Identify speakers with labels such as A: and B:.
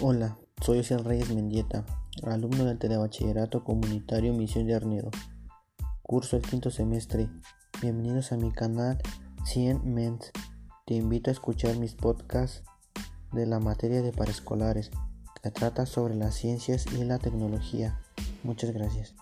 A: Hola, soy José Reyes Mendieta, alumno del Telebachillerato Comunitario Misión de Arnedo. Curso el quinto semestre. Bienvenidos a mi canal 100 Ments. Te invito a escuchar mis podcasts de la materia de paraescolares que trata sobre las ciencias y la tecnología. Muchas gracias.